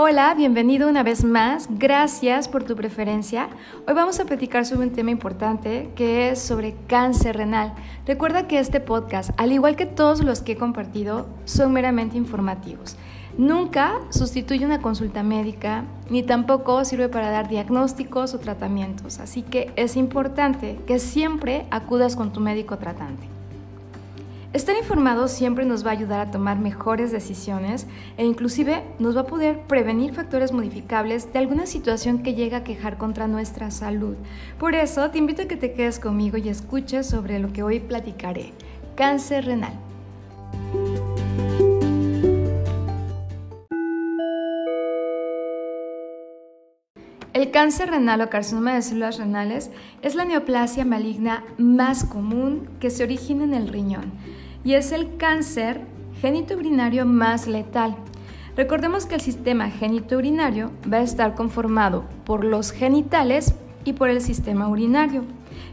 Hola, bienvenido una vez más. Gracias por tu preferencia. Hoy vamos a platicar sobre un tema importante que es sobre cáncer renal. Recuerda que este podcast, al igual que todos los que he compartido, son meramente informativos. Nunca sustituye una consulta médica ni tampoco sirve para dar diagnósticos o tratamientos, así que es importante que siempre acudas con tu médico tratante. Estar informado siempre nos va a ayudar a tomar mejores decisiones e inclusive nos va a poder prevenir factores modificables de alguna situación que llega a quejar contra nuestra salud. Por eso te invito a que te quedes conmigo y escuches sobre lo que hoy platicaré, cáncer renal. El cáncer renal o carcinoma de células renales es la neoplasia maligna más común que se origina en el riñón y es el cáncer genitourinario más letal. Recordemos que el sistema genitourinario va a estar conformado por los genitales y por el sistema urinario.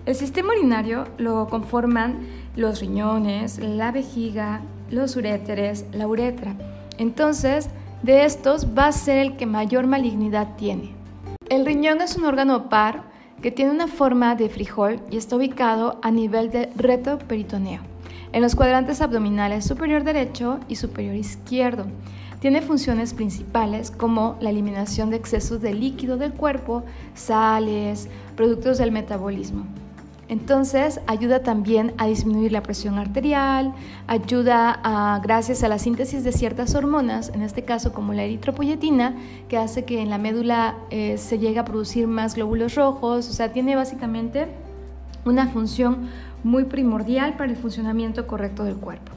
El sistema urinario lo conforman los riñones, la vejiga, los uréteres, la uretra. Entonces, de estos va a ser el que mayor malignidad tiene. El riñón es un órgano par que tiene una forma de frijol y está ubicado a nivel del reto peritoneo, en los cuadrantes abdominales superior derecho y superior izquierdo. Tiene funciones principales como la eliminación de excesos de líquido del cuerpo, sales, productos del metabolismo. Entonces ayuda también a disminuir la presión arterial, ayuda a, gracias a la síntesis de ciertas hormonas, en este caso como la eritropoyetina, que hace que en la médula eh, se llegue a producir más glóbulos rojos, o sea, tiene básicamente una función muy primordial para el funcionamiento correcto del cuerpo.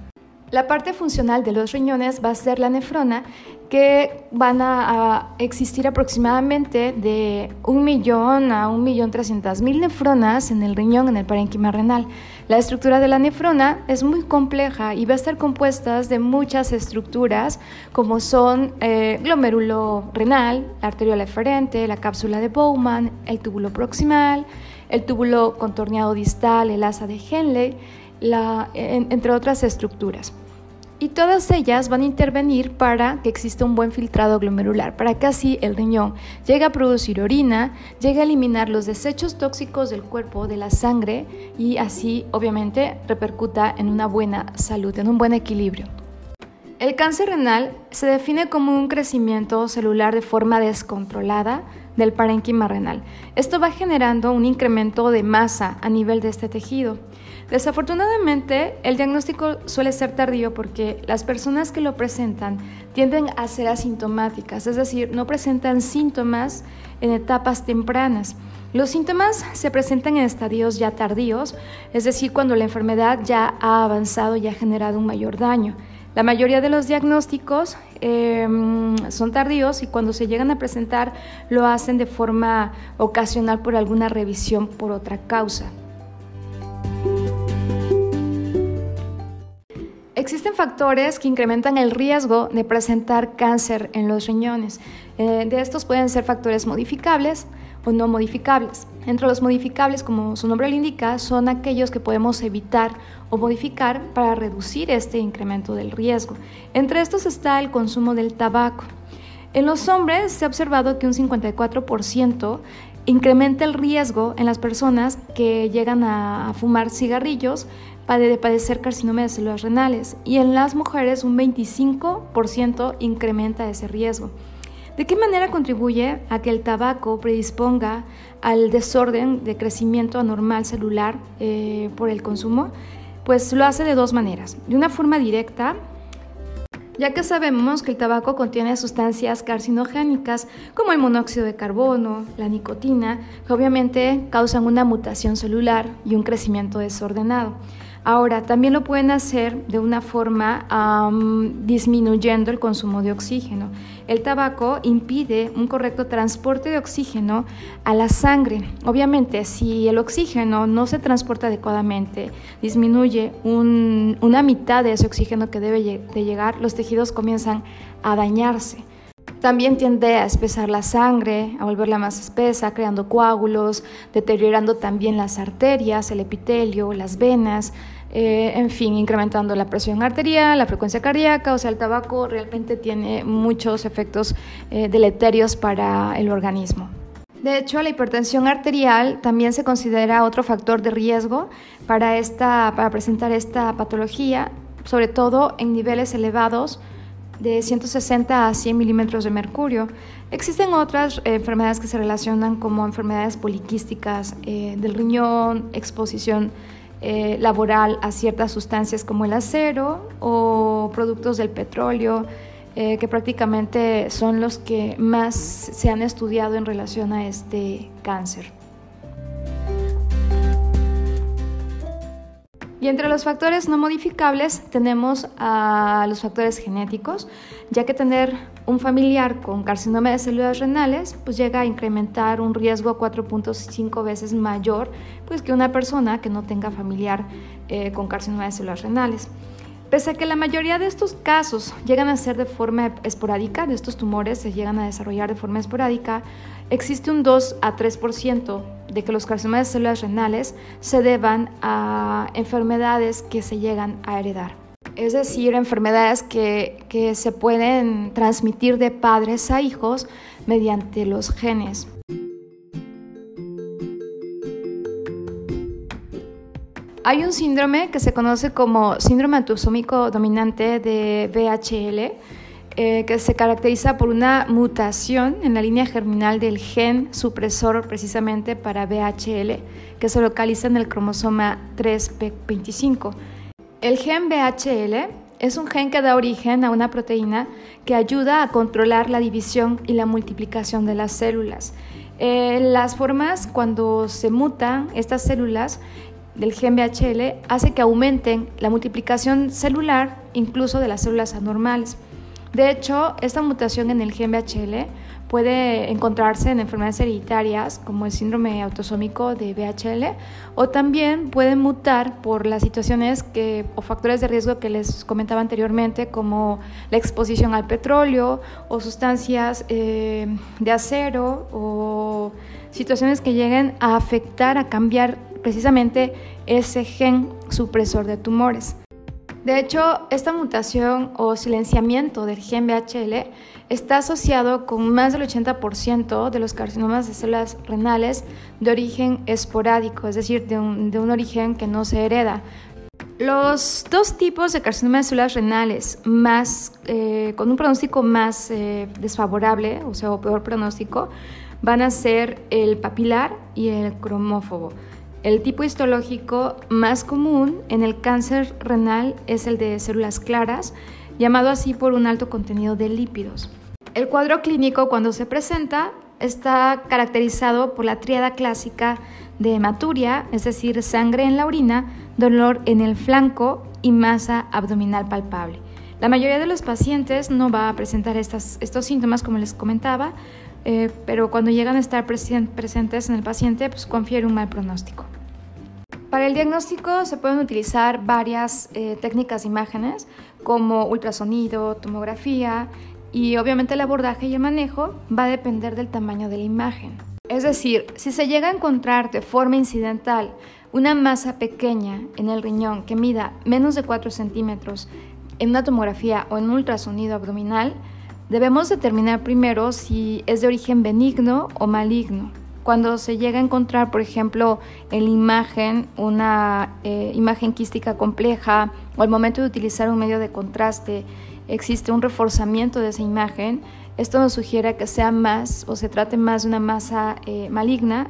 La parte funcional de los riñones va a ser la nefrona, que van a, existir aproximadamente de un millón a un millón trescientas mil nefronas en el riñón, en el parénquima renal. La estructura de la nefrona es muy compleja y va a estar compuesta de muchas estructuras, como son eh, glomérulo renal, la arteriola eferente, la cápsula de Bowman, el túbulo proximal, el túbulo contorneado distal, el asa de Henle, entre otras estructuras. Y todas ellas van a intervenir para que exista un buen filtrado glomerular, para que así el riñón llegue a producir orina, llegue a eliminar los desechos tóxicos del cuerpo, de la sangre, y así obviamente repercuta en una buena salud, en un buen equilibrio. El cáncer renal se define como un crecimiento celular de forma descontrolada del parénquima renal. Esto va generando un incremento de masa a nivel de este tejido. Desafortunadamente, el diagnóstico suele ser tardío porque las personas que lo presentan tienden a ser asintomáticas, es decir, no presentan síntomas en etapas tempranas. Los síntomas se presentan en estadios ya tardíos, es decir, cuando la enfermedad ya ha avanzado y ha generado un mayor daño. La mayoría de los diagnósticos em, son tardíos y cuando se llegan a presentar lo hacen de forma ocasional por alguna revisión por otra causa. Existen factores que incrementan el riesgo de presentar cáncer en los riñones. Eh, de estos pueden ser factores modificables o no modificables. Entre los modificables, como su nombre lo indica, son aquellos que podemos evitar o modificar para reducir este incremento del riesgo. Entre estos está el consumo del tabaco. En los hombres se ha observado que un 54% incrementa el riesgo en las personas que llegan a fumar cigarrillos de padecer carcinoma de células renales y en las mujeres un 25% incrementa ese riesgo. ¿De qué manera contribuye a que el tabaco predisponga al desorden de crecimiento anormal celular eh, por el consumo? Pues lo hace de dos maneras. De una forma directa, ya que sabemos que el tabaco contiene sustancias carcinogénicas como el monóxido de carbono, la nicotina, que obviamente causan una mutación celular y un crecimiento desordenado. Ahora, también lo pueden hacer de una forma disminuyendo el consumo de oxígeno. El tabaco impide un correcto transporte de oxígeno a la sangre. Obviamente, si el oxígeno no se transporta adecuadamente, disminuye una mitad de ese oxígeno que debe de llegar, los tejidos comienzan a dañarse. También tiende a espesar la sangre, a volverla más espesa, creando coágulos, deteriorando también las arterias, el epitelio, las venas, eh, en fin, incrementando la presión arterial, la frecuencia cardíaca, o sea, el tabaco realmente tiene muchos efectos eh, deleterios para el organismo. De hecho, la hipertensión arterial también se considera otro factor de riesgo para, esta, para presentar esta patología, sobre todo en niveles elevados de 160 a 100 milímetros de mercurio. Existen otras eh, enfermedades que se relacionan como enfermedades poliquísticas del riñón, exposición eh, laboral a ciertas sustancias como el acero o productos del petróleo, eh, que prácticamente son los que más se han estudiado en relación a este cáncer. Y entre los factores no modificables tenemos a los factores genéticos, ya que tener un familiar con carcinoma de células renales pues llega a incrementar un riesgo 4.5 veces mayor pues que una persona que no tenga familiar eh, con carcinoma de células renales. Pese a que la mayoría de estos casos llegan a ser de forma esporádica, de estos tumores se llegan a desarrollar de forma esporádica, existe un 2 a 3% de que los carcinomas de células renales se deban a enfermedades que se llegan a heredar. Es decir, enfermedades que, que se pueden transmitir de padres a hijos mediante los genes. Hay un síndrome que se conoce como síndrome autosómico dominante de VHL, eh, que se caracteriza por una mutación en la línea germinal del gen supresor precisamente para VHL, que se localiza en el cromosoma 3p25. El gen VHL es un gen que da origen a una proteína que ayuda a controlar la división y la multiplicación de las células. Eh, las formas cuando se mutan estas células del gen BHL hace que aumenten la multiplicación celular incluso de las células anormales. De hecho, esta mutación en el gen BHL puede encontrarse en enfermedades hereditarias como el síndrome autosómico de BHL o también puede mutar por las situaciones que, o factores de riesgo que les comentaba anteriormente como la exposición al petróleo o sustancias eh, de acero o situaciones que lleguen a afectar, a cambiar precisamente ese gen supresor de tumores. De hecho, esta mutación o silenciamiento del gen BHL está asociado con más del 80% de los carcinomas de células renales de origen esporádico, es decir, de un, origen que no se hereda. Los dos tipos de carcinoma de células renales más, eh, con un pronóstico más eh, desfavorable, o sea, o peor pronóstico, van a ser el papilar y el cromófobo. El tipo histológico más común en el cáncer renal es el de células claras, llamado así por un alto contenido de lípidos. El cuadro clínico cuando se presenta está caracterizado por la tríada clásica de hematuria, es decir, sangre en la orina, dolor en el flanco y masa abdominal palpable. La mayoría de los pacientes no va a presentar estos síntomas, como les comentaba, eh, pero cuando llegan a estar presentes en el paciente, pues confiere un mal pronóstico. Para el diagnóstico se pueden utilizar varias eh, técnicas de imágenes como ultrasonido, tomografía y obviamente el abordaje y el manejo va a depender del tamaño de la imagen. Es decir, si se llega a encontrar de forma incidental una masa pequeña en el riñón que mida menos de 4 centímetros en una tomografía o en un ultrasonido abdominal, Debemos determinar primero si es de origen benigno o maligno. Cuando se llega a encontrar, por ejemplo, en la imagen una eh, imagen quística compleja o al momento de utilizar un medio de contraste existe un reforzamiento de esa imagen, esto nos sugiere que sea más o se trate más de una masa eh, maligna.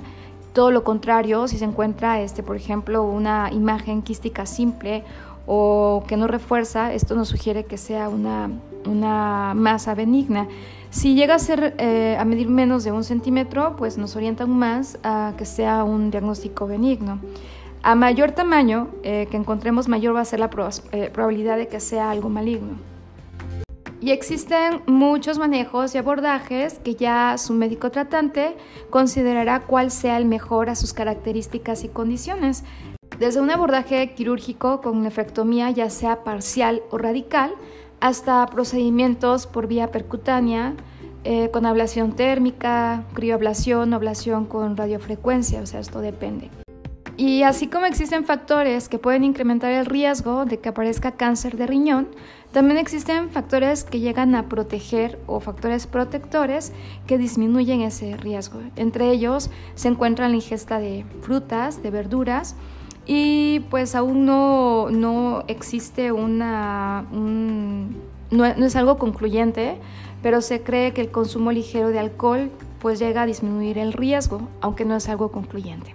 Todo lo contrario, si se encuentra, este, por ejemplo, una imagen quística simple o que no refuerza, esto nos sugiere que sea una, masa benigna. Si llega a ser eh, a medir menos de un centímetro, pues nos orienta aún más a que sea un diagnóstico benigno. A mayor tamaño eh, que encontremos, mayor va a ser la eh, probabilidad de que sea algo maligno. Y existen muchos manejos y abordajes que ya su médico tratante considerará cuál sea el mejor a sus características y condiciones. Desde un abordaje quirúrgico con nefrectomía ya sea parcial o radical, hasta procedimientos por vía percutánea, eh, con ablación térmica, crioablación, ablación con radiofrecuencia, o sea, esto depende. Y así como existen factores que pueden incrementar el riesgo de que aparezca cáncer de riñón, también existen factores que llegan a proteger o factores protectores que disminuyen ese riesgo. Entre ellos se encuentra la ingesta de frutas, de verduras, y pues aún no, no existe una... no, es algo concluyente, pero se cree que el consumo ligero de alcohol pues llega a disminuir el riesgo, aunque no es algo concluyente.